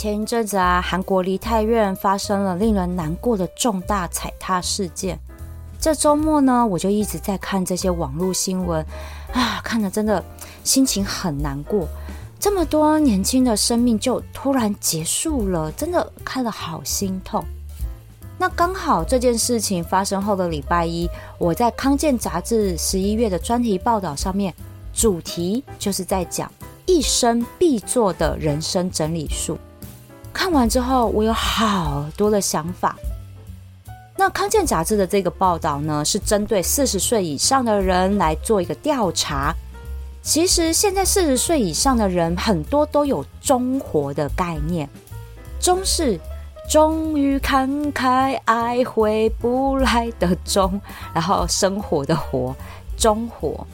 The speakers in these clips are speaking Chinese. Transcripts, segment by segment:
前一阵子啊，韩国梨泰院发生了令人难过的重大踩踏事件。这周末呢，我就一直在看这些网络新闻，啊，看的真的心情很难过。这么多年轻的生命就突然结束了，真的看了好心痛。那刚好这件事情发生后的礼拜一，我在康健杂志十一月的专题报道上面，主题就是在讲一生必做的人生整理术。看完之后，我有好多的想法。那康健杂志的这个报道呢，是针对四十岁以上的人来做一个调查。其实现在四十岁以上的人很多都有“中活”的概念，“中”是终于看开，爱回不来的“中”，然后生活的“活”，“中活”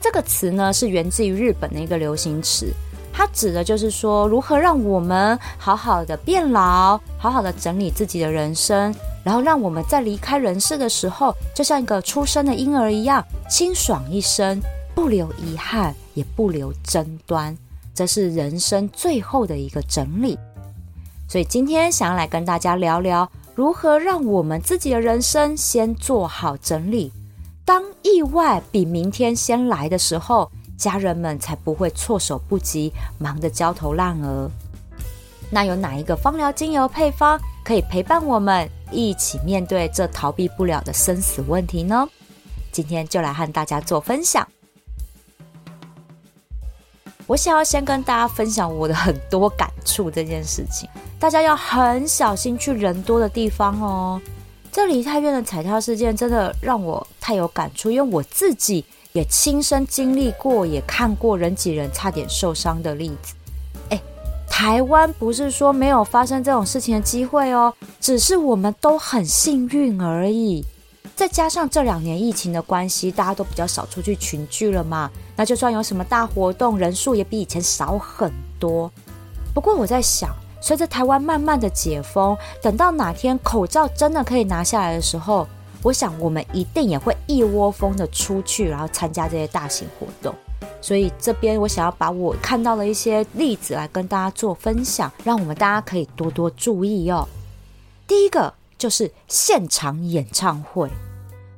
这个词呢，是源自于日本的一个流行词。它指的就是说，如何让我们好好的变老，好好的整理自己的人生，然后让我们在离开人世的时候，就像一个出生的婴儿一样，清爽一生，不留遗憾，也不留争端。这是人生最后的一个整理。所以今天想要来跟大家聊聊，如何让我们自己的人生先做好整理，当意外比明天先来的时候。家人们才不会措手不及，忙得焦头烂额。那有哪一个芳疗精油配方可以陪伴我们一起面对这逃避不了的生死问题呢？今天就来和大家做分享。我想要先跟大家分享我的很多感触这件事情，大家要很小心去人多的地方哦。这梨泰院的踩踏事件真的让我太有感触，因为我自己。也亲身经历过，也看过人挤人差点受伤的例子。哎，台湾不是说没有发生这种事情的机会哦，只是我们都很幸运而已。再加上这两年疫情的关系，大家都比较少出去群聚了嘛，那就算有什么大活动，人数也比以前少很多。不过我在想，随着台湾慢慢的解封，等到哪天口罩真的可以拿下来的时候。我想，我们一定也会一窝蜂的出去，然后参加这些大型活动。所以这边我想要把我看到的一些例子来跟大家做分享，让我们大家可以多多注意哦。第一个就是现场演唱会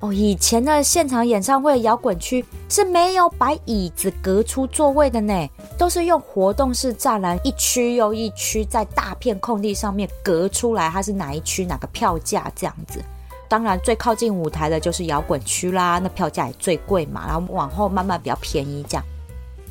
哦，以前的现场演唱会摇滚区是没有把椅子隔出座位的呢，都是用活动式栅栏一区又一区在大片空地上面隔出来，它是哪一区哪个票价这样子。当然，最靠近舞台的就是摇滚区啦，那票价也最贵嘛。然后往后慢慢比较便宜这样。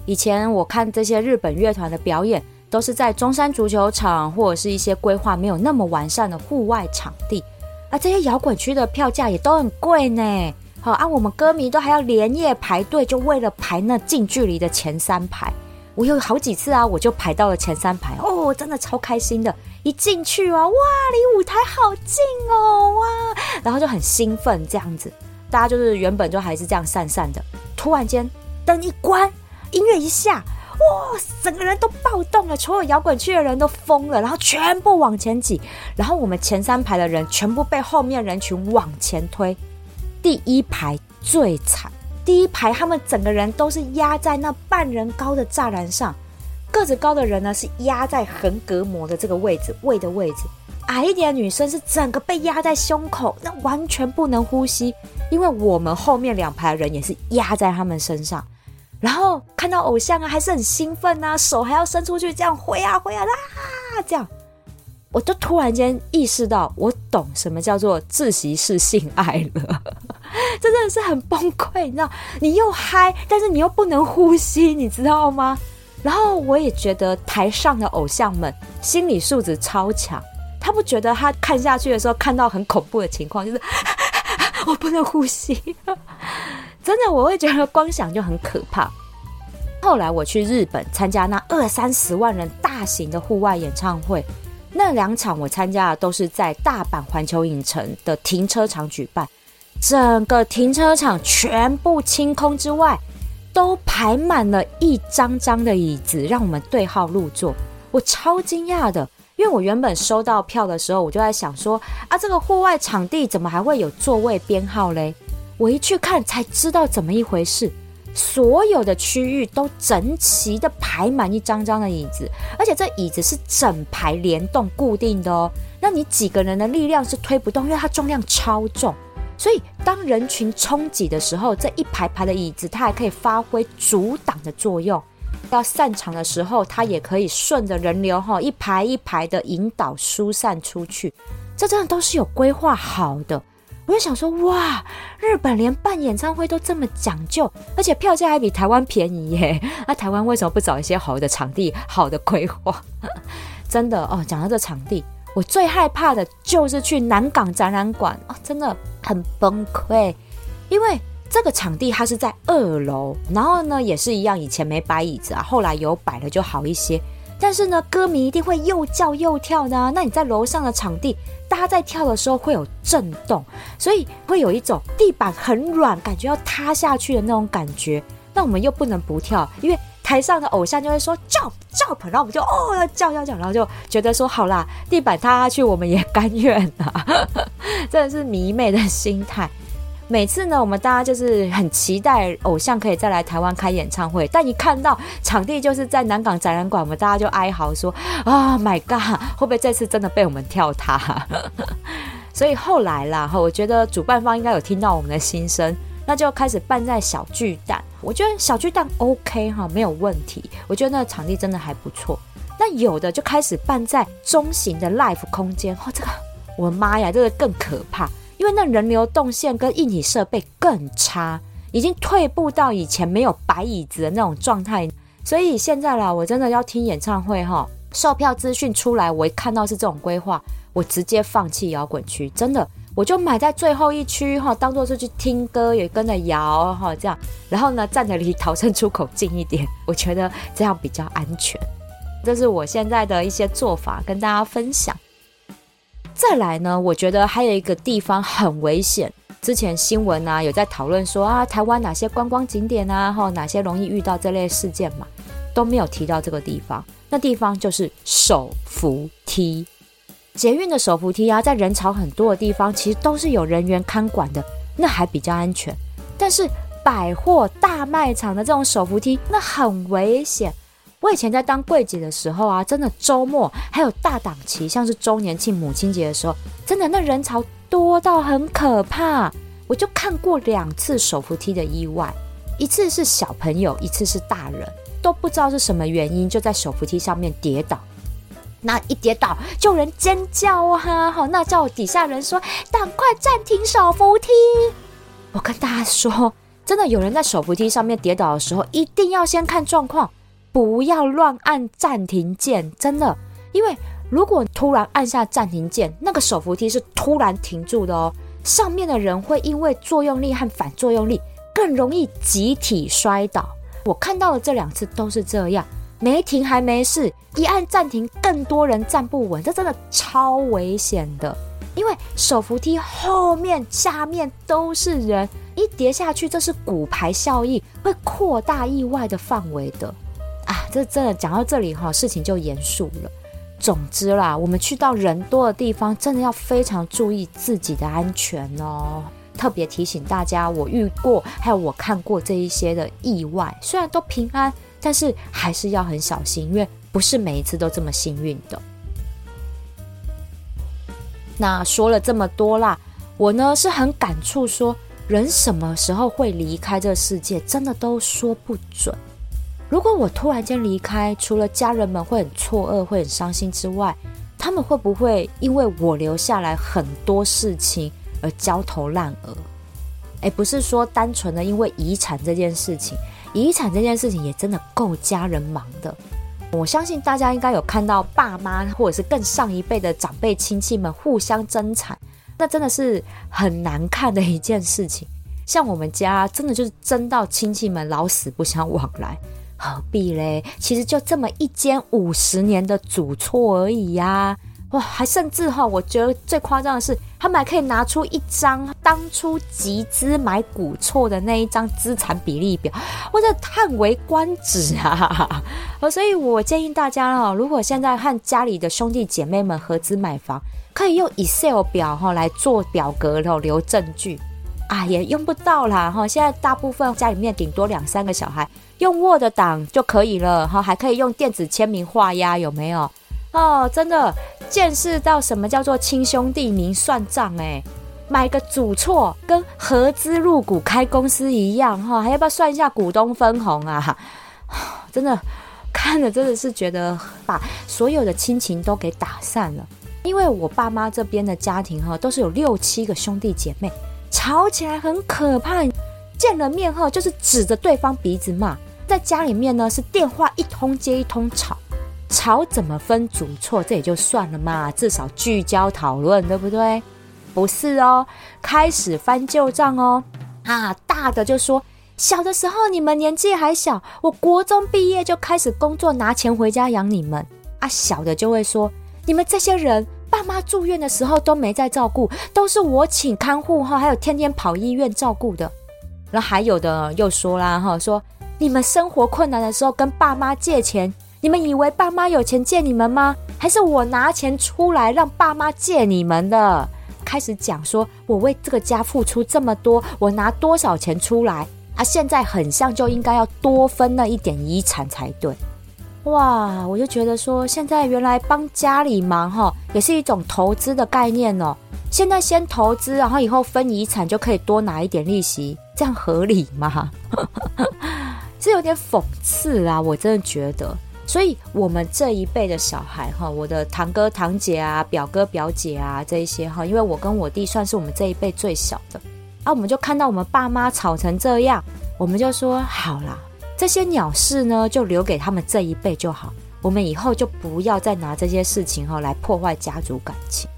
以前我看这些日本乐团的表演，都是在中山足球场或者是一些规划没有那么完善的户外场地。啊，这些摇滚区的票价也都很贵呢。好，啊，我们歌迷都还要连夜排队，就为了排那近距离的前三排。我有好几次啊，我就排到了前三排哦，真的超开心的。一进去啊，哇，离舞台好近哦，哇，然后就很兴奋这样子。大家就是原本就还是这样散散的，突然间灯一关，音乐一下，哇，整个人都暴动了，所有摇滚区的人都疯了，然后全部往前挤，然后我们前三排的人全部被后面人群往前推，第一排最惨。第一排，他们整个人都是压在那半人高的栅栏上，个子高的人呢是压在横膈膜的这个位置，胃的位置；矮一点的女生是整个被压在胸口，那完全不能呼吸。因为我们后面两排人也是压在他们身上，然后看到偶像啊，还是很兴奋啊，手还要伸出去这样挥啊挥啊啦，这样。我就突然间意识到，我懂什么叫做自习室性爱了，真的是很崩溃，你知道？你又嗨，但是你又不能呼吸，你知道吗？然后我也觉得台上的偶像们心理素质超强，他不觉得他看下去的时候看到很恐怖的情况，就是 我不能呼吸，真的，我会觉得光想就很可怕。后来我去日本参加那二三十万人大型的户外演唱会，那两场我参加的都是在大阪环球影城的停车场举办，整个停车场全部清空之外，都排满了一张张的椅子，让我们对号入座。我超惊讶的，因为我原本收到票的时候，我就在想说啊，这个户外场地怎么还会有座位编号嘞？我一去看才知道怎么一回事，所有的区域都整齐的排满一张张的椅子，而且这椅子是整排联动固定的哦。那你几个人的力量是推不动，因为它重量超重，所以当人群冲挤的时候，这一排排的椅子它还可以发挥阻挡的作用。要散场的时候，它也可以顺着人流哈一排一排的引导疏散出去，这真的都是有规划好的。我就想说，哇，日本连办演唱会都这么讲究，而且票价还比台湾便宜耶。那 台湾为什么不找一些好的场地、好的规划？真的哦，讲到这场地，我最害怕的就是去南港展览馆哦，真的很崩溃，因为。这个场地它是在二楼，然后呢也是一样，以前没摆椅子啊，后来有摆了就好一些。但是呢，歌迷一定会又叫又跳的。那你在楼上的场地，大家在跳的时候会有震动，所以会有一种地板很软，感觉要塌下去的那种感觉。那我们又不能不跳，因为台上的偶像就会说 jump jump，然后我们就哦要叫要叫，然后就觉得说好啦，地板塌下去我们也甘愿啊，真的是迷妹的心态。每次呢，我们大家就是很期待偶像可以再来台湾开演唱会，但一看到场地就是在南港展览馆，我们大家就哀嚎说：“啊，My God，会不会这次真的被我们跳塌？” 所以后来啦，哈，我觉得主办方应该有听到我们的心声，那就开始办在小巨蛋。我觉得小巨蛋 OK 哈，没有问题。我觉得那个场地真的还不错。那有的就开始办在中型的 Live 空间，哦，这个我的妈呀，这个更可怕。因为那人流动线跟硬体设备更差，已经退步到以前没有白椅子的那种状态，所以现在啦，我真的要听演唱会哈，售票资讯出来，我一看到是这种规划，我直接放弃摇滚区，真的，我就买在最后一区哈，当做是去听歌，也跟着摇哈，这样，然后呢，站着离逃生出口近一点，我觉得这样比较安全，这是我现在的一些做法，跟大家分享。再来呢，我觉得还有一个地方很危险。之前新闻啊有在讨论说啊，台湾哪些观光景点啊，或哪些容易遇到这类事件嘛，都没有提到这个地方。那地方就是手扶梯，捷运的手扶梯啊，在人潮很多的地方，其实都是有人员看管的，那还比较安全。但是百货大卖场的这种手扶梯，那很危险。我以前在当柜姐的时候啊，真的周末还有大档期，像是周年庆、母亲节的时候，真的那人潮多到很可怕。我就看过两次手扶梯的意外，一次是小朋友，一次是大人，都不知道是什么原因，就在手扶梯上面跌倒。那一跌倒，就有人尖叫啊！好，那叫底下人说：“赶快暂停手扶梯！”我跟大家说，真的有人在手扶梯上面跌倒的时候，一定要先看状况。不要乱按暂停键，真的，因为如果突然按下暂停键，那个手扶梯是突然停住的哦，上面的人会因为作用力和反作用力更容易集体摔倒。我看到的这两次都是这样，没停还没事，一按暂停，更多人站不稳，这真的超危险的。因为手扶梯后面、下面都是人，一跌下去，这是骨牌效应，会扩大意外的范围的。啊，这真的讲到这里哈，事情就严肃了。总之啦，我们去到人多的地方，真的要非常注意自己的安全哦。特别提醒大家，我遇过还有我看过这一些的意外，虽然都平安，但是还是要很小心，因为不是每一次都这么幸运的。那说了这么多啦，我呢是很感触，说人什么时候会离开这世界，真的都说不准。如果我突然间离开，除了家人们会很错愕、会很伤心之外，他们会不会因为我留下来很多事情而焦头烂额？哎，不是说单纯的因为遗产这件事情，遗产这件事情也真的够家人忙的。我相信大家应该有看到爸妈或者是更上一辈的长辈亲戚们互相争产，那真的是很难看的一件事情。像我们家真的就是争到亲戚们老死不相往来。何必嘞？其实就这么一间五十年的主错而已呀！哇，还甚至哈，我觉得最夸张的是，他们还可以拿出一张当初集资买股错的那一张资产比例表，我这叹为观止啊！所以我建议大家哈，如果现在和家里的兄弟姐妹们合资买房，可以用 Excel 表哈来做表格后留证据。啊，也用不到啦哈！现在大部分家里面顶多两三个小孩，用 Word 档就可以了哈，还可以用电子签名画押，有没有？哦，真的见识到什么叫做亲兄弟明算账哎！买个主错跟合资入股开公司一样哈，还要不要算一下股东分红啊？真的看了真的是觉得把所有的亲情都给打散了，因为我爸妈这边的家庭哈，都是有六七个兄弟姐妹。吵起来很可怕，见了面后就是指着对方鼻子骂，在家里面呢是电话一通接一通吵，吵怎么分主错这也就算了嘛，至少聚焦讨论，对不对？不是哦，开始翻旧账哦，啊，大的就说小的时候你们年纪还小，我国中毕业就开始工作拿钱回家养你们，啊，小的就会说你们这些人。爸妈住院的时候都没在照顾，都是我请看护哈，还有天天跑医院照顾的。然后还有的又说啦哈，说你们生活困难的时候跟爸妈借钱，你们以为爸妈有钱借你们吗？还是我拿钱出来让爸妈借你们的？开始讲说我为这个家付出这么多，我拿多少钱出来啊？现在很像就应该要多分那一点遗产才对。哇，我就觉得说，现在原来帮家里忙哈，也是一种投资的概念哦。现在先投资，然后以后分遗产就可以多拿一点利息，这样合理吗？这有点讽刺啊！我真的觉得，所以我们这一辈的小孩哈，我的堂哥堂姐啊、表哥表姐啊这一些哈，因为我跟我弟算是我们这一辈最小的啊，我们就看到我们爸妈吵成这样，我们就说好啦。这些鸟事呢，就留给他们这一辈就好。我们以后就不要再拿这些事情哈来破坏家族感情。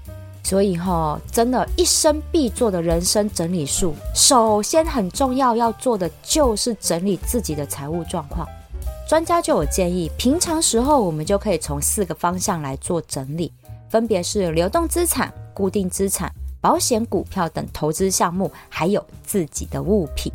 所以哈，真的，一生必做的人生整理术，首先很重要要做的就是整理自己的财务状况。专家就有建议，平常时候我们就可以从四个方向来做整理，分别是流动资产、固定资产、保险、股票等投资项目，还有自己的物品。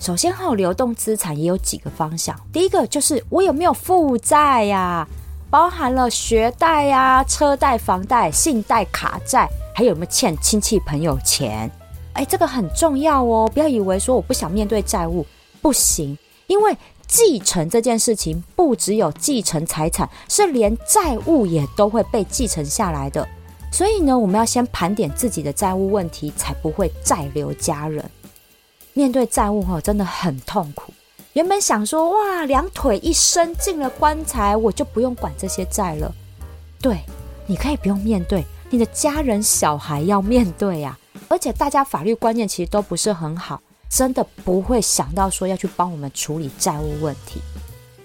首先，哈，流动资产也有几个方向。第一个就是我有没有负债呀，包含了学贷呀、车贷、房贷、信贷、卡债，还有没有欠亲戚朋友钱？哎，这个很重要哦，不要以为说我不想面对债务，不行，因为继承这件事情不只有继承财产，是连债务也都会被继承下来的。所以呢，我们要先盘点自己的债务问题，才不会债留家人。面对债务哈，真的很痛苦。原本想说哇，两腿一伸进了棺材，我就不用管这些债了。对，你可以不用面对，你的家人小孩要面对呀。而且大家法律观念其实都不是很好，真的不会想到说要去帮我们处理债务问题。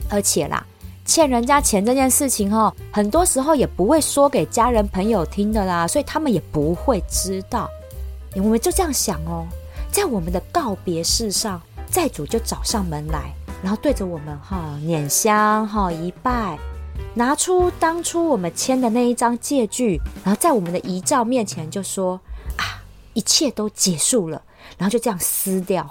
而且啦，欠人家钱这件事情哈，很多时候也不会说给家人朋友听的啦，所以他们也不会知道。我们就这样想哦。在我们的告别式上，债主就找上门来，然后对着我们哈捻香哈一拜，拿出当初我们签的那一张借据，然后在我们的遗照面前就说啊，一切都结束了，然后就这样撕掉。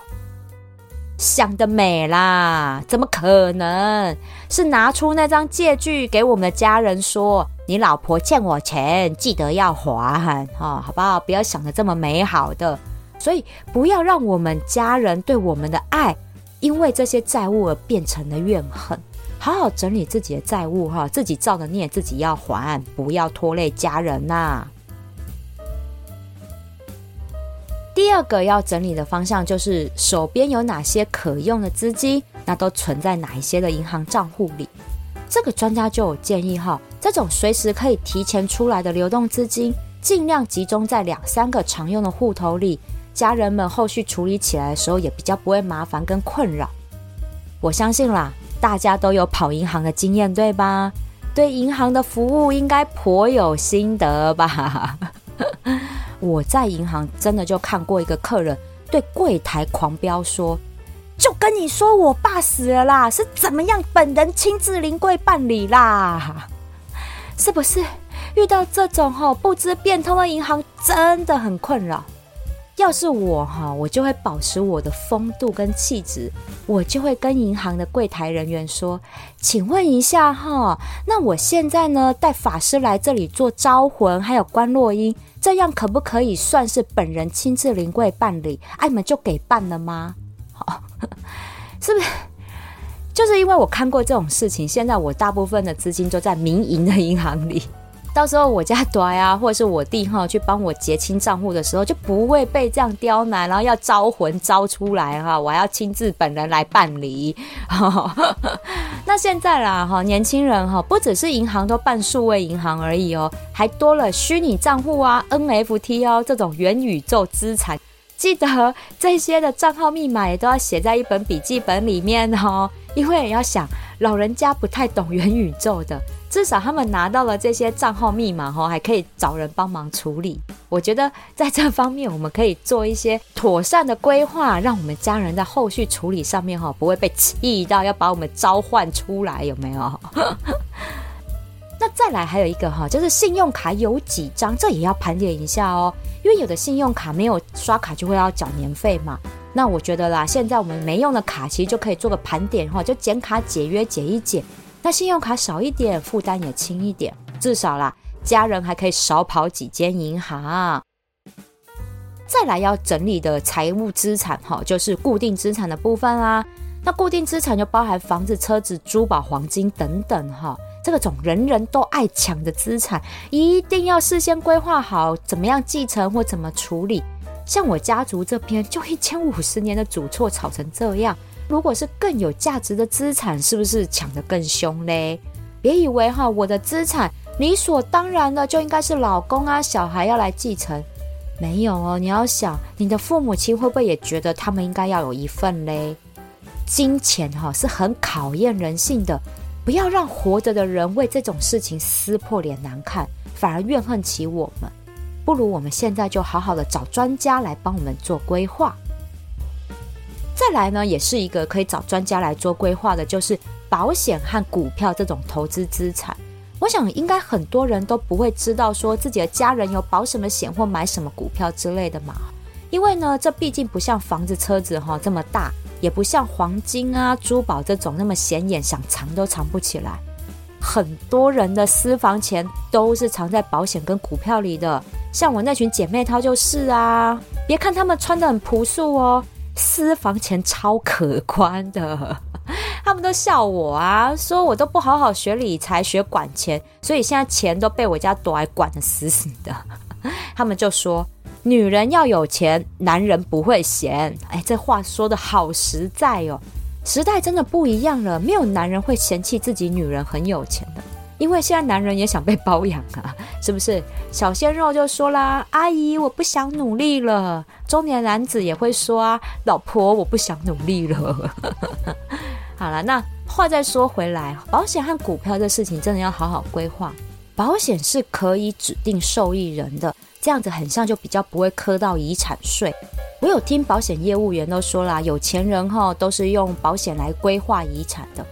想得美啦，怎么可能是拿出那张借据给我们的家人说，你老婆欠我钱，记得要还哈，好不好？不要想的这么美好的。所以，不要让我们家人对我们的爱，因为这些债务而变成了怨恨。好好整理自己的债务，哈，自己造的孽自己要还，不要拖累家人呐。第二个要整理的方向就是手边有哪些可用的资金，那都存在哪一些的银行账户里。这个专家就有建议哈，这种随时可以提前出来的流动资金，尽量集中在两三个常用的户头里。家人们后续处理起来的时候也比较不会麻烦跟困扰。我相信啦，大家都有跑银行的经验，对吧？对银行的服务应该颇有心得吧？我在银行真的就看过一个客人对柜台狂飙说：“就跟你说我爸死了啦，是怎么样本人亲自临柜办理啦？是不是遇到这种哈不知变通的银行真的很困扰？要是我哈，我就会保持我的风度跟气质，我就会跟银行的柜台人员说：“请问一下哈，那我现在呢带法师来这里做招魂，还有观落音，这样可不可以算是本人亲自临柜办理？哎，你们就给办了吗？好，是不是？就是因为我看过这种事情，现在我大部分的资金都在民营的银行里。”到时候我家朵呀，或者是我弟哈去帮我结清账户的时候，就不会被这样刁难，然后要招魂招出来哈，我还要亲自本人来办理。那现在啦哈，年轻人哈，不只是银行都办数位银行而已哦，还多了虚拟账户啊、NFT 哦这种元宇宙资产。记得这些的账号密码也都要写在一本笔记本里面哦，因为也要想老人家不太懂元宇宙的。至少他们拿到了这些账号密码哈，还可以找人帮忙处理。我觉得在这方面，我们可以做一些妥善的规划，让我们家人在后续处理上面哈，不会被气到要把我们召唤出来，有没有？那再来还有一个哈，就是信用卡有几张，这也要盘点一下哦。因为有的信用卡没有刷卡就会要缴年费嘛。那我觉得啦，现在我们没用的卡其实就可以做个盘点哈，就减卡解约解一解。那信用卡少一点，负担也轻一点，至少啦，家人还可以少跑几间银行。再来要整理的财务资产哈，就是固定资产的部分啦。那固定资产就包含房子、车子、珠宝、黄金等等哈。这个种人人都爱抢的资产，一定要事先规划好，怎么样继承或怎么处理。像我家族这边，就一千五十年的祖厝炒成这样。如果是更有价值的资产，是不是抢得更凶嘞？别以为哈，我的资产理所当然的就应该是老公啊、小孩要来继承，没有哦。你要想，你的父母亲会不会也觉得他们应该要有一份嘞？金钱哈是很考验人性的，不要让活着的人为这种事情撕破脸难看，反而怨恨起我们。不如我们现在就好好的找专家来帮我们做规划。再来呢，也是一个可以找专家来做规划的，就是保险和股票这种投资资产。我想应该很多人都不会知道说自己的家人有保什么险或买什么股票之类的嘛，因为呢，这毕竟不像房子、车子哈这么大，也不像黄金啊、珠宝这种那么显眼，想藏都藏不起来。很多人的私房钱都是藏在保险跟股票里的，像我那群姐妹淘就是啊，别看她们穿的很朴素哦。私房钱超可观的，他们都笑我啊，说我都不好好学理财、学管钱，所以现在钱都被我家朵儿管得死死的。他们就说，女人要有钱，男人不会嫌。哎，这话说的好实在哦，时代真的不一样了，没有男人会嫌弃自己女人很有钱的。因为现在男人也想被包养啊，是不是？小鲜肉就说啦：“阿姨，我不想努力了。”中年男子也会说：“啊，老婆，我不想努力了。”好了，那话再说回来，保险和股票这事情真的要好好规划。保险是可以指定受益人的，这样子很像就比较不会磕到遗产税。我有听保险业务员都说啦，有钱人哈都是用保险来规划遗产的。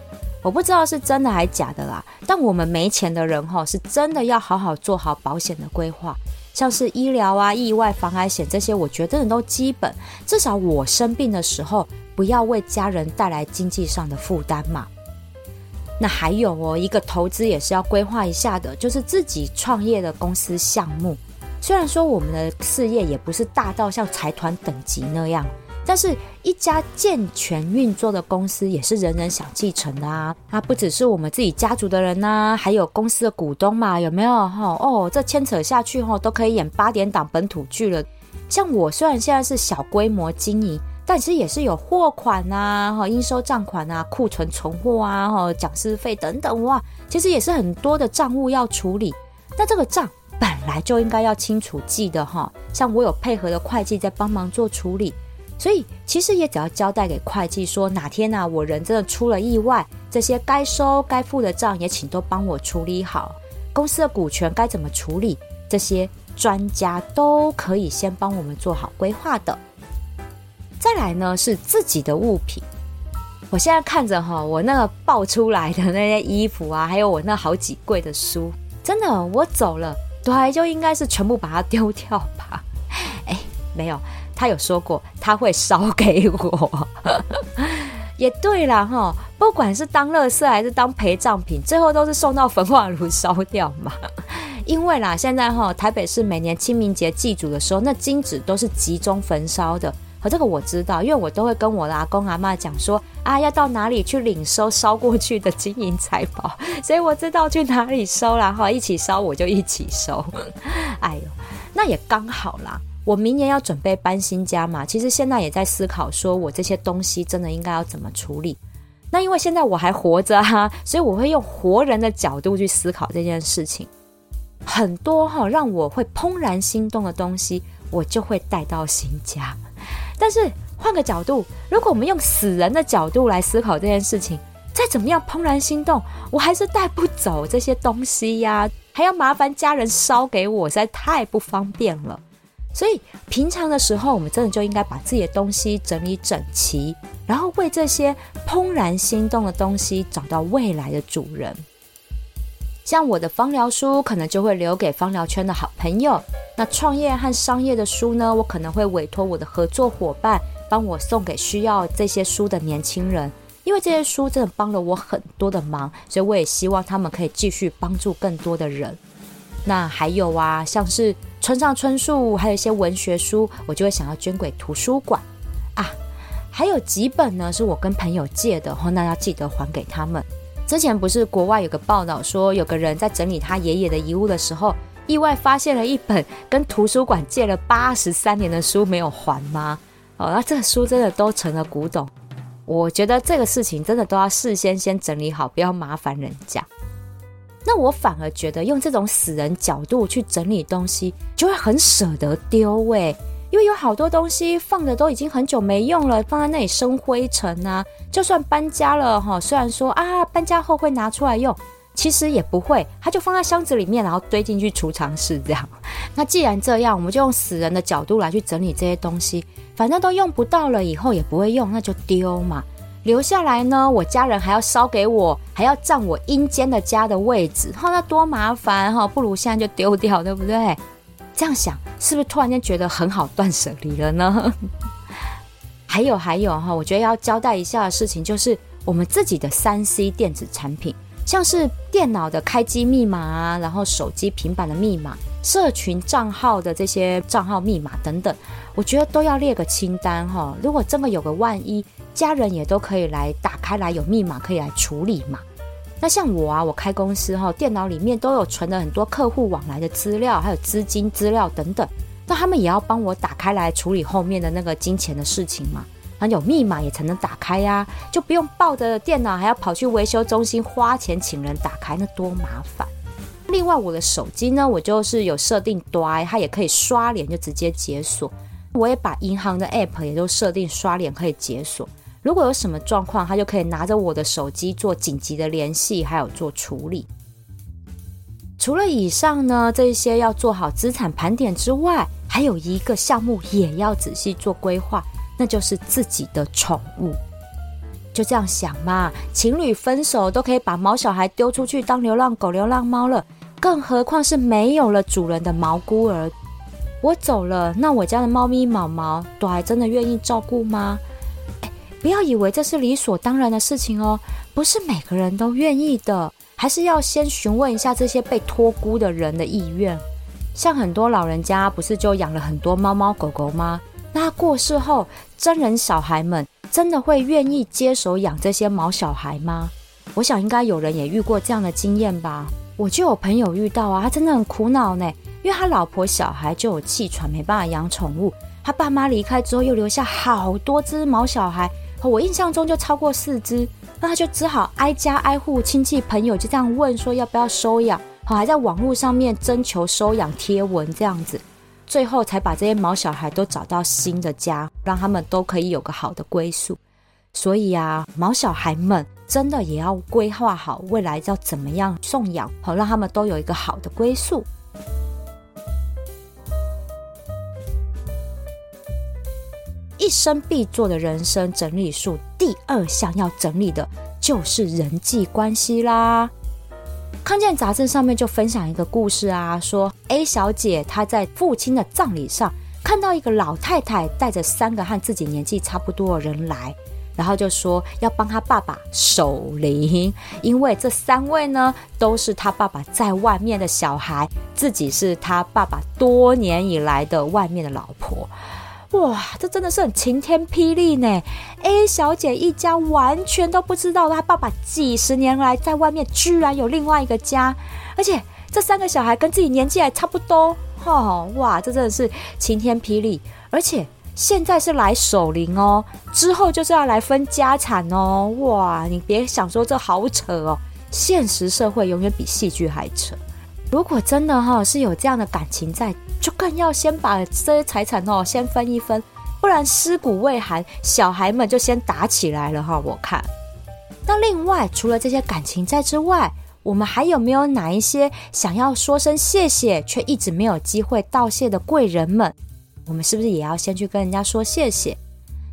我不知道是真的还是假的啦，但我们没钱的人哈，是真的要好好做好保险的规划，像是医疗啊、意外、防癌险这些，我觉得都基本，至少我生病的时候不要为家人带来经济上的负担嘛。那还有哦，一个投资也是要规划一下的，就是自己创业的公司项目，虽然说我们的事业也不是大到像财团等级那样。但是，一家健全运作的公司也是人人想继承的啊！那不只是我们自己家族的人呐，还有公司的股东嘛，有没有哈？哦，这牵扯下去哈，都可以演八点档本土剧了。像我虽然现在是小规模经营，但其实也是有货款呐，哈，应收账款啊，库存存货啊，哈，讲师费等等哇，其实也是很多的账务要处理。那这个账本来就应该要清楚记得哈，像我有配合的会计在帮忙做处理。所以其实也只要交代给会计说哪天呢，我人真的出了意外，这些该收该付的账也请都帮我处理好。公司的股权该怎么处理，这些专家都可以先帮我们做好规划的。再来呢是自己的物品，我现在看着哈，我那个爆出来的那些衣服啊，还有我那好几柜的书，真的，我走了，对，就应该是全部把它丢掉吧。哎，没有，他有说过他会烧给我。也对啦哈，不管是当垃圾还是当陪葬品，最后都是送到焚化炉烧掉嘛。因为啦，现在哈，台北市每年清明节祭祖的时候，那金纸都是集中焚烧的。和这个我知道，因为我都会跟我的阿公阿妈讲说啊，要到哪里去领收烧过去的金银财宝，所以我知道去哪里收啦哈，一起烧我就一起收。哎呦，那也刚好啦，我明年要准备搬新家嘛，其实现在也在思考，说我这些东西真的应该要怎么处理。那因为现在我还活着哈，所以我会用活人的角度去思考这件事情。很多哈让我会怦然心动的东西，我就会带到新家。但是换个角度，如果我们用死人的角度来思考这件事情，再怎么样怦然心动，我还是带不走这些东西呀，还要麻烦家人烧给我，实在太不方便了。所以平常的时候，我们真的就应该把自己的东西整理整齐，然后为这些怦然心动的东西找到未来的主人。像我的芳疗书，可能就会留给芳疗圈的好朋友。那创业和商业的书呢？我可能会委托我的合作伙伴帮我送给需要这些书的年轻人，因为这些书真的帮了我很多的忙，所以我也希望他们可以继续帮助更多的人。那还有啊，像是村上春树，还有一些文学书，我就会想要捐给图书馆啊。还有几本呢，是我跟朋友借的，那要记得还给他们。之前不是国外有个报道说，有个人在整理他爷爷的遗物的时候，意外发现了一本跟图书馆借了八十三年的书没有还吗？哦，那这书真的都成了古董。我觉得这个事情真的都要事先先整理好，不要麻烦人家。那我反而觉得用这种死人角度去整理东西，就会很舍得丢喂。因为有好多东西放着都已经很久没用了，放在那里生灰尘啊。就算搬家了哈，虽然说啊搬家后会拿出来用，其实也不会，它就放在箱子里面，然后堆进去储藏室这样。那既然这样，我们就用死人的角度来去整理这些东西，反正都用不到了，以后也不会用，那就丢嘛。留下来呢，我家人还要烧给我，还要占我阴间的家的位置，哈，那多麻烦哈，不如现在就丢掉，对不对？这样想是不是突然间觉得很好断舍离了呢？还有还有哈，我觉得要交代一下的事情就是，我们自己的三 C 电子产品，像是电脑的开机密码啊，然后手机、平板的密码、社群账号的这些账号密码等等，我觉得都要列个清单哈。如果真的有个万一，家人也都可以来打开来，有密码可以来处理嘛。那像我啊，我开公司哈，电脑里面都有存了很多客户往来的资料，还有资金资料等等。那他们也要帮我打开来处理后面的那个金钱的事情嘛？那有密码也才能打开呀，就不用抱着电脑还要跑去维修中心花钱请人打开，那多麻烦。另外，我的手机呢，我就是有设定端，它也可以刷脸就直接解锁。我也把银行的 app 也都设定刷脸可以解锁。如果有什么状况，他就可以拿着我的手机做紧急的联系，还有做处理。除了以上呢，这些要做好资产盘点之外，还有一个项目也要仔细做规划，那就是自己的宠物。就这样想嘛，情侣分手都可以把毛小孩丢出去当流浪狗、流浪猫了，更何况是没有了主人的毛孤儿。我走了，那我家的猫咪毛毛都还真的愿意照顾吗？不要以为这是理所当然的事情哦，不是每个人都愿意的，还是要先询问一下这些被托孤的人的意愿。像很多老人家不是就养了很多猫猫狗狗吗？那过世后，真人小孩们真的会愿意接手养这些毛小孩吗？我想应该有人也遇过这样的经验吧。我就有朋友遇到啊，他真的很苦恼呢，因为他老婆小孩就有气喘，没办法养宠物。他爸妈离开之后，又留下好多只毛小孩。我印象中就超过四只，那他就只好挨家挨户亲戚朋友就这样问说要不要收养，好还在网络上面征求收养贴文这样子，最后才把这些毛小孩都找到新的家，让他们都可以有个好的归宿。所以啊，毛小孩们真的也要规划好未来要怎么样送养，好让他们都有一个好的归宿。一生必做的人生整理术，第二项要整理的就是人际关系啦。康健杂志上面就分享一个故事啊，说 A 小姐她在父亲的葬礼上看到一个老太太带着三个和自己年纪差不多的人来。然后就说要帮她爸爸守灵，因为这三位呢都是他爸爸在外面的小孩，自己是他爸爸多年以来的外面的老婆。哇，这真的是很晴天霹雳呢！A 小姐一家完全都不知道她爸爸几十年来在外面居然有另外一个家，而且这三个小孩跟自己年纪还差不多。哈，哇，这真的是晴天霹雳，而且。现在是来守灵哦，之后就是要来分家产哦。哇，你别想说这好扯哦，现实社会永远比戏剧还扯。如果真的哈是有这样的感情在，就更要先把这些财产哦先分一分，不然尸骨未寒，小孩们就先打起来了哈。我看，那另外除了这些感情在之外，我们还有没有哪一些想要说声谢谢却一直没有机会道谢的贵人们？我们是不是也要先去跟人家说谢谢？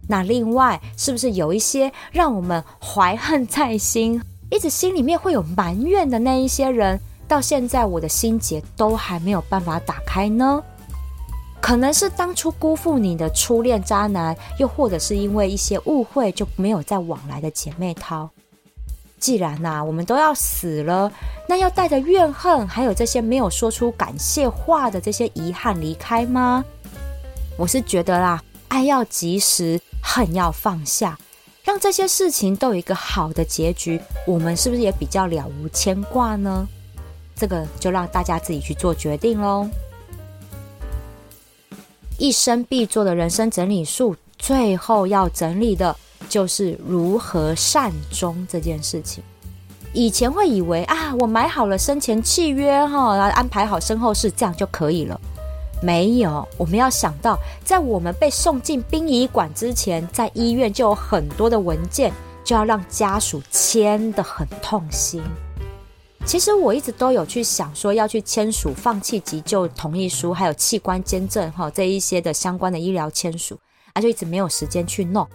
那另外，是不是有一些让我们怀恨在心，一直心里面会有埋怨的那一些人，到现在我的心结都还没有办法打开呢？可能是当初辜负你的初恋渣男，又或者是因为一些误会就没有再往来的姐妹淘。既然呐，我们都要死了，那要带着怨恨，还有这些没有说出感谢话的这些遗憾离开吗？我是觉得啦，爱要及时，恨要放下，让这些事情都有一个好的结局，我们是不是也比较了无牵挂呢？这个就让大家自己去做决定喽。一生必做的人生整理术，最后要整理的就是如何善终这件事情。以前会以为啊，我买好了生前契约哈，然后安排好身后事，这样就可以了。没有，我们要想到，在我们被送进殡仪馆之前，在医院就有很多的文件，就要让家属签的很痛心。其实我一直都有去想说，要去签署放弃急救同意书，还有器官捐赠哈这一些的相关的医疗签署，啊，就一直没有时间去弄。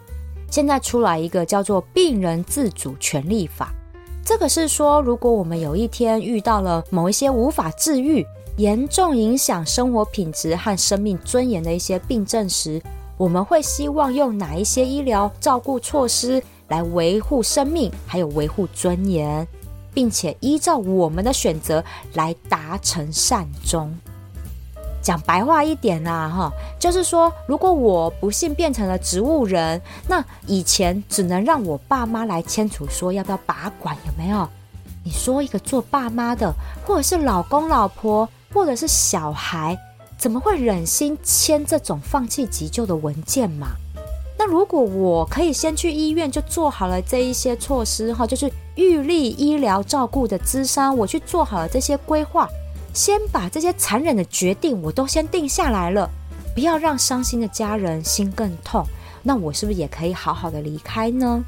现在出来一个叫做《病人自主权利法》，这个是说，如果我们有一天遇到了某一些无法治愈。严重影响生活品质和生命尊严的一些病症时，我们会希望用哪一些医疗照顾措施来维护生命，还有维护尊严，并且依照我们的选择来达成善终。讲白话一点啦，哈，就是说，如果我不幸变成了植物人，那以前只能让我爸妈来签署，说要不要拔管，有没有？你说一个做爸妈的，或者是老公老婆。或者是小孩，怎么会忍心签这种放弃急救的文件嘛？那如果我可以先去医院就做好了这一些措施哈，就是预立医疗照顾的资商，我去做好了这些规划，先把这些残忍的决定我都先定下来了，不要让伤心的家人心更痛。那我是不是也可以好好的离开呢？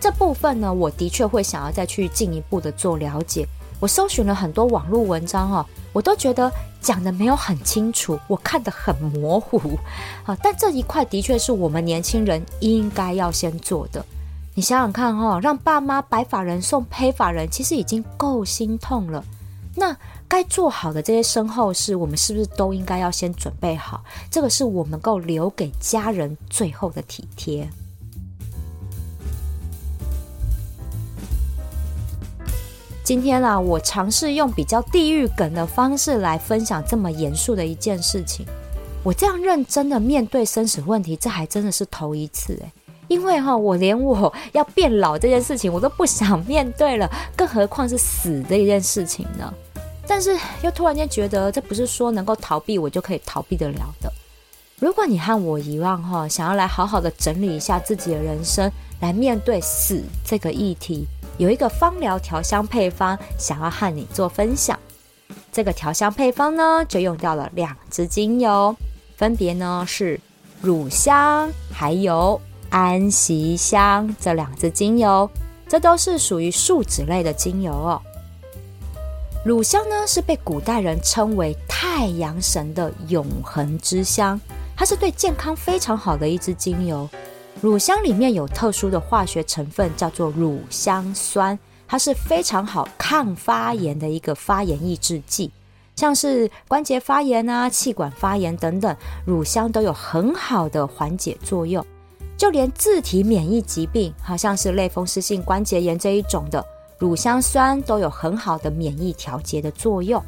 这部分呢，我的确会想要再去进一步的做了解。我搜寻了很多网络文章哦，我都觉得讲的没有很清楚，我看得很模糊。好，但这一块的确是我们年轻人应该要先做的。你想想看哈，让爸妈白发人送黑发人，其实已经够心痛了。那该做好的这些身后事，我们是不是都应该要先准备好？这个是我们够留给家人最后的体贴。今天啊，我尝试用比较地狱梗的方式来分享这么严肃的一件事情。我这样认真的面对生死问题，这还真的是头一次诶。因为哈，我连我要变老这件事情我都不想面对了，更何况是死这一件事情呢？但是又突然间觉得，这不是说能够逃避我就可以逃避得了的。如果你和我一样哈，想要来好好的整理一下自己的人生，来面对死这个议题。有一个芳疗调香配方，想要和你做分享。这个调香配方呢，就用掉了两支精油，分别呢是乳香还有安息香这两支精油。这都是属于树脂类的精油哦。乳香呢是被古代人称为太阳神的永恒之香，它是对健康非常好的一支精油。乳香里面有特殊的化学成分，叫做乳香酸，它是非常好抗发炎的一个发炎抑制剂。像是关节发炎啊、气管发炎等等，乳香都有很好的缓解作用。就连自体免疫疾病，好像是类风湿性关节炎这一种的，乳香酸都有很好的免疫调节的作用。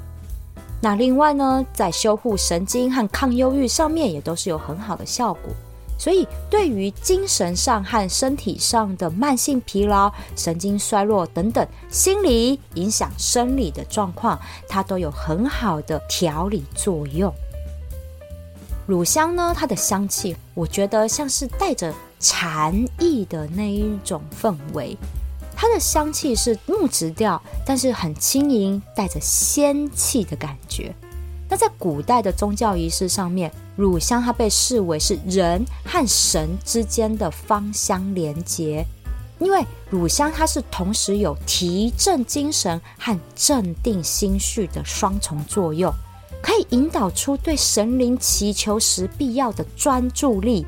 那另外呢，在修护神经和抗忧郁上面也都是有很好的效果。所以，对于精神上和身体上的慢性疲劳、神经衰弱等等，心理影响生理的状况，它都有很好的调理作用。乳香呢，它的香气，我觉得像是带着禅意的那一种氛围。它的香气是木质调，但是很轻盈，带着仙气的感觉。那在古代的宗教仪式上面，乳香它被视为是人和神之间的芳香连结，因为乳香它是同时有提振精神和镇定心绪的双重作用，可以引导出对神灵祈求时必要的专注力。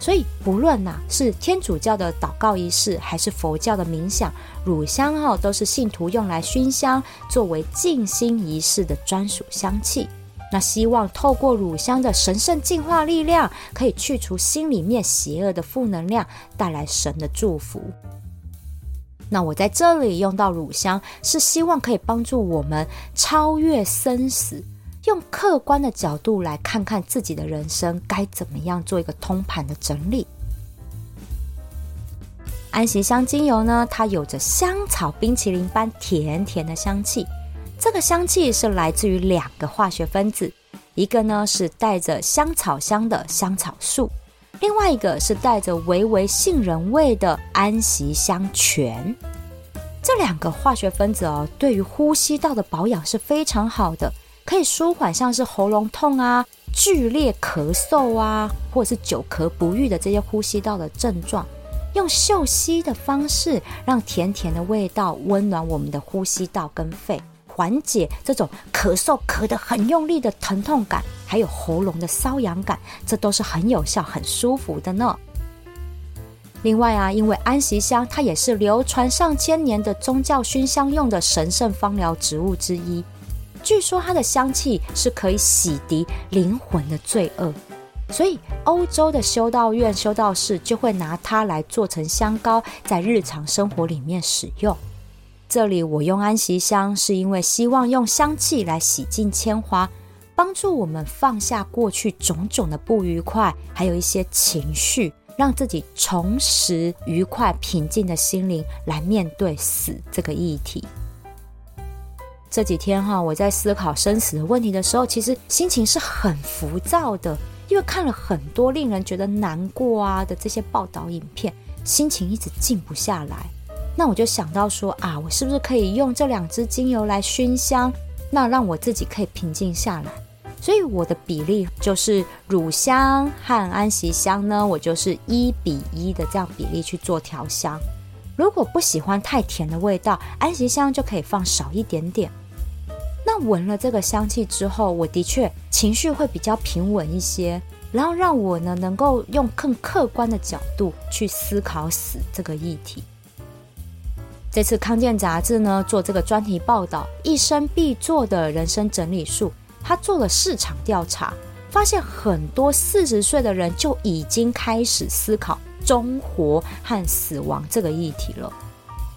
所以，不论呐是天主教的祷告仪式，还是佛教的冥想，乳香哈都是信徒用来熏香，作为静心仪式的专属香气。那希望透过乳香的神圣净化力量，可以去除心里面邪恶的负能量，带来神的祝福。那我在这里用到乳香，是希望可以帮助我们超越生死。用客观的角度来看看自己的人生该怎么样做一个通盘的整理。安息香精油呢，它有着香草冰淇淋般甜甜的香气。这个香气是来自于两个化学分子，一个呢是带着香草香的香草素，另外一个是带着微微杏仁味的安息香醛。这两个化学分子哦，对于呼吸道的保养是非常好的。可以舒缓像是喉咙痛啊、剧烈咳嗽啊，或者是久咳不愈的这些呼吸道的症状，用嗅吸的方式，让甜甜的味道温暖我们的呼吸道跟肺，缓解这种咳嗽咳得很用力的疼痛感，还有喉咙的瘙痒感，这都是很有效、很舒服的呢。另外啊，因为安息香它也是流传上千年的宗教熏香用的神圣芳疗植物之一。据说它的香气是可以洗涤灵魂的罪恶，所以欧洲的修道院修道士就会拿它来做成香膏，在日常生活里面使用。这里我用安息香，是因为希望用香气来洗净铅华，帮助我们放下过去种种的不愉快，还有一些情绪，让自己重拾愉快平静的心灵，来面对死这个议题。这几天哈，我在思考生死的问题的时候，其实心情是很浮躁的，因为看了很多令人觉得难过啊的这些报道影片，心情一直静不下来。那我就想到说啊，我是不是可以用这两支精油来熏香，那让我自己可以平静下来。所以我的比例就是乳香和安息香呢，我就是一比一的这样比例去做调香。如果不喜欢太甜的味道，安息香就可以放少一点点。闻了这个香气之后，我的确情绪会比较平稳一些，然后让我呢能够用更客观的角度去思考死这个议题。这次康健杂志呢做这个专题报道，一生必做的人生整理术，他做了市场调查，发现很多四十岁的人就已经开始思考中活和死亡这个议题了。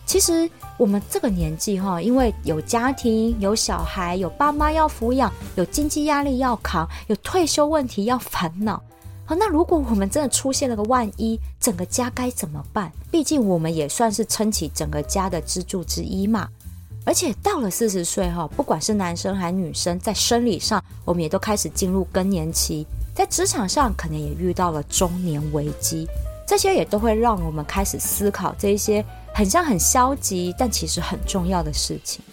其实。我们这个年纪哈，因为有家庭、有小孩、有爸妈要抚养、有经济压力要扛、有退休问题要烦恼。好，那如果我们真的出现了个万一，整个家该怎么办？毕竟我们也算是撑起整个家的支柱之一嘛。而且到了四十岁哈，不管是男生还是女生，在生理上我们也都开始进入更年期，在职场上可能也遇到了中年危机，这些也都会让我们开始思考这些。很像很消极，但其实很重要的事情。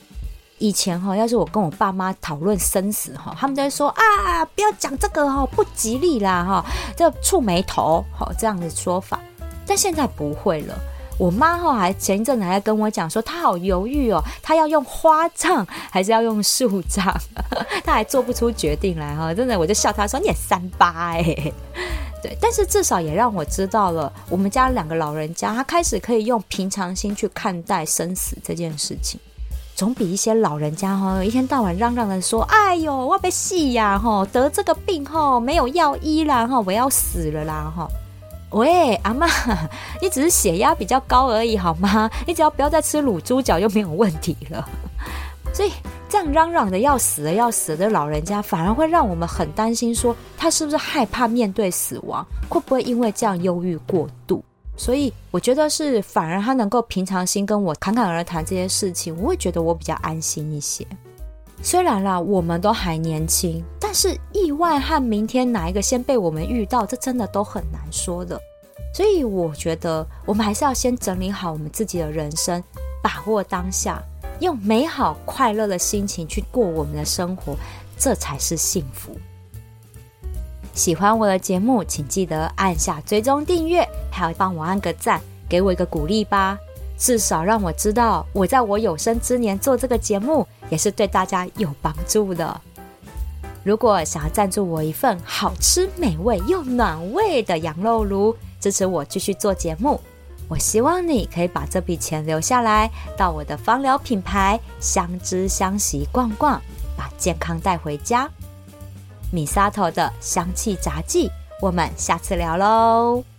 以前哈，要是我跟我爸妈讨论生死哈，他们就会说啊，不要讲这个哈，不吉利啦哈，这触眉头哈这样的说法。但现在不会了，我妈哈还前一阵子还跟我讲说，她好犹豫哦，她要用花葬还是要用树葬，她还做不出决定来哈。真的，我就笑她说你也三八哎，对，但是至少也让我知道了，我们家两个老人家，他开始可以用平常心去看待生死这件事情。总比一些老人家哈一天到晚嚷嚷的说：“哎呦，我被戏呀哈，得这个病哈没有药医啦哈，我要死了啦哈。”喂，阿妈，你只是血压比较高而已好吗？你只要不要再吃卤猪脚就没有问题了。所以这样嚷嚷的要死的要死的老人家，反而会让我们很担心，说他是不是害怕面对死亡，会不会因为这样忧郁过度？所以我觉得是，反而他能够平常心跟我侃侃而谈这些事情，我会觉得我比较安心一些。虽然啦，我们都还年轻，但是意外和明天哪一个先被我们遇到，这真的都很难说的。所以我觉得，我们还是要先整理好我们自己的人生，把握当下，用美好快乐的心情去过我们的生活，这才是幸福。喜欢我的节目，请记得按下追踪订阅，还要帮我按个赞，给我一个鼓励吧。至少让我知道，我在我有生之年做这个节目，也是对大家有帮助的。如果想要赞助我一份好吃美味又暖胃的羊肉炉，支持我继续做节目，我希望你可以把这笔钱留下来，到我的芳疗品牌相知相惜逛逛，把健康带回家。米沙头的香气杂技，我们下次聊喽。